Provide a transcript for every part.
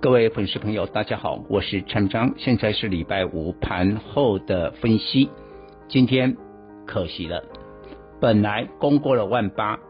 各位粉丝朋友，大家好，我是陈章，现在是礼拜五盘后的分析。今天可惜了，本来攻过了万八，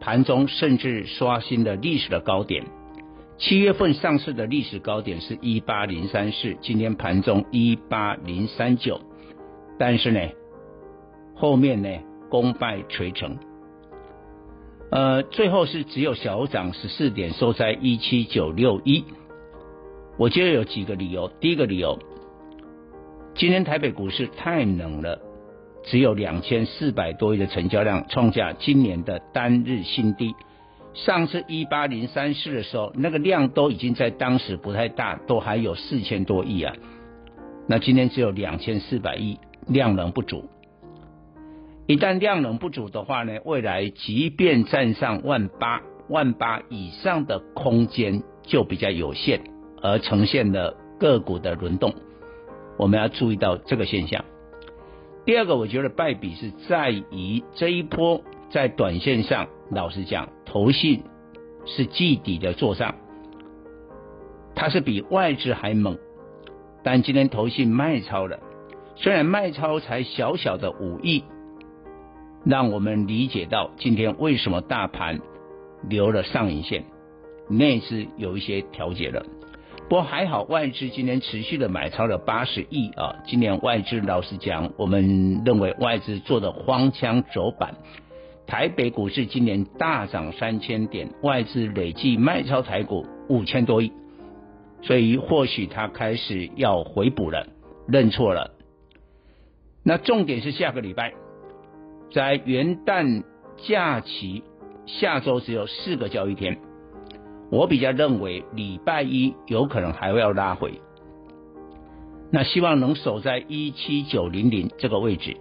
盘中甚至刷新了历史的高点。七月份上市的历史高点是一八零三四，今天盘中一八零三九，但是呢，后面呢功败垂成。呃，最后是只有小涨十四点，收在一七九六一。我觉得有几个理由。第一个理由，今天台北股市太冷了，只有两千四百多亿的成交量，创下今年的单日新低。上次一八零三四的时候，那个量都已经在当时不太大，都还有四千多亿啊。那今天只有两千四百亿，量能不足。一旦量能不足的话呢，未来即便站上万八、万八以上的空间就比较有限，而呈现的个股的轮动，我们要注意到这个现象。第二个，我觉得败笔是在于这一波在短线上，老实讲，投信是季底的做账，它是比外资还猛，但今天投信卖超了，虽然卖超才小小的五亿。让我们理解到今天为什么大盘留了上影线，内资有一些调节了。不过还好，外资今天持续的买超了八十亿啊。今年外资老实讲，我们认为外资做的荒腔走板。台北股市今年大涨三千点，外资累计卖超台股五千多亿，所以或许他开始要回补了，认错了。那重点是下个礼拜。在元旦假期，下周只有四个交易天，我比较认为礼拜一有可能还会要拉回，那希望能守在一七九零零这个位置。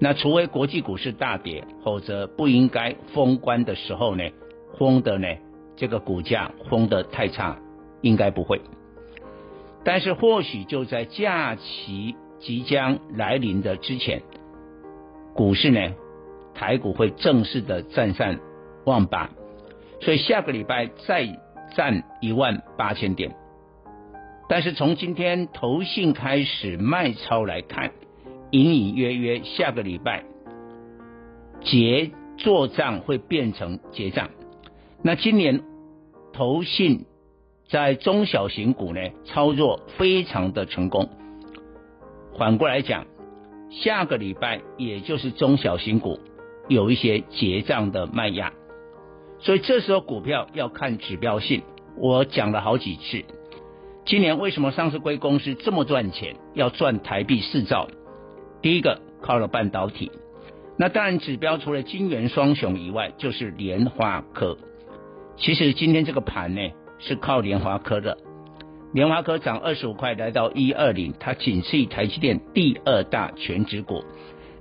那除非国际股市大跌，否则不应该封关的时候呢，封的呢这个股价封的太差，应该不会。但是或许就在假期即将来临的之前。股市呢，台股会正式的站上万八，所以下个礼拜再站一万八千点。但是从今天投信开始卖超来看，隐隐约约下个礼拜结做账会变成结账。那今年投信在中小型股呢操作非常的成功，反过来讲。下个礼拜，也就是中小型股有一些结账的卖压，所以这时候股票要看指标性。我讲了好几次，今年为什么上市柜公司这么赚钱？要赚台币四兆，第一个靠了半导体，那当然指标除了晶圆双雄以外，就是联发科。其实今天这个盘呢，是靠联发科的。联发科涨二十五块，来到一二零，它仅次于台积电第二大全值股。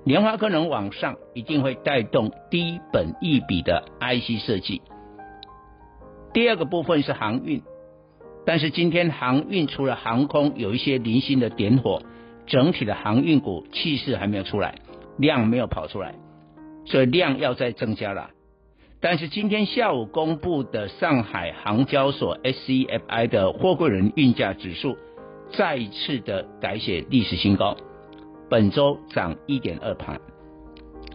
联发科能往上，一定会带动低本一比的 IC 设计。第二个部分是航运，但是今天航运除了航空有一些零星的点火，整体的航运股气势还没有出来，量没有跑出来，所以量要再增加了。但是今天下午公布的上海航交所 SCFI 的货柜轮运价指数再一次的改写历史新高，本周涨一点二盘，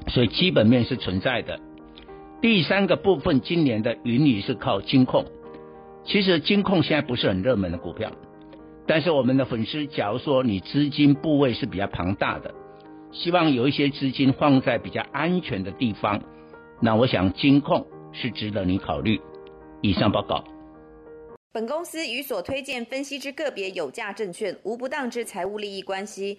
所以基本面是存在的。第三个部分，今年的云雨是靠金控，其实金控现在不是很热门的股票，但是我们的粉丝，假如说你资金部位是比较庞大的，希望有一些资金放在比较安全的地方。那我想金控是值得你考虑。以上报告。本公司与所推荐分析之个别有价证券无不当之财务利益关系。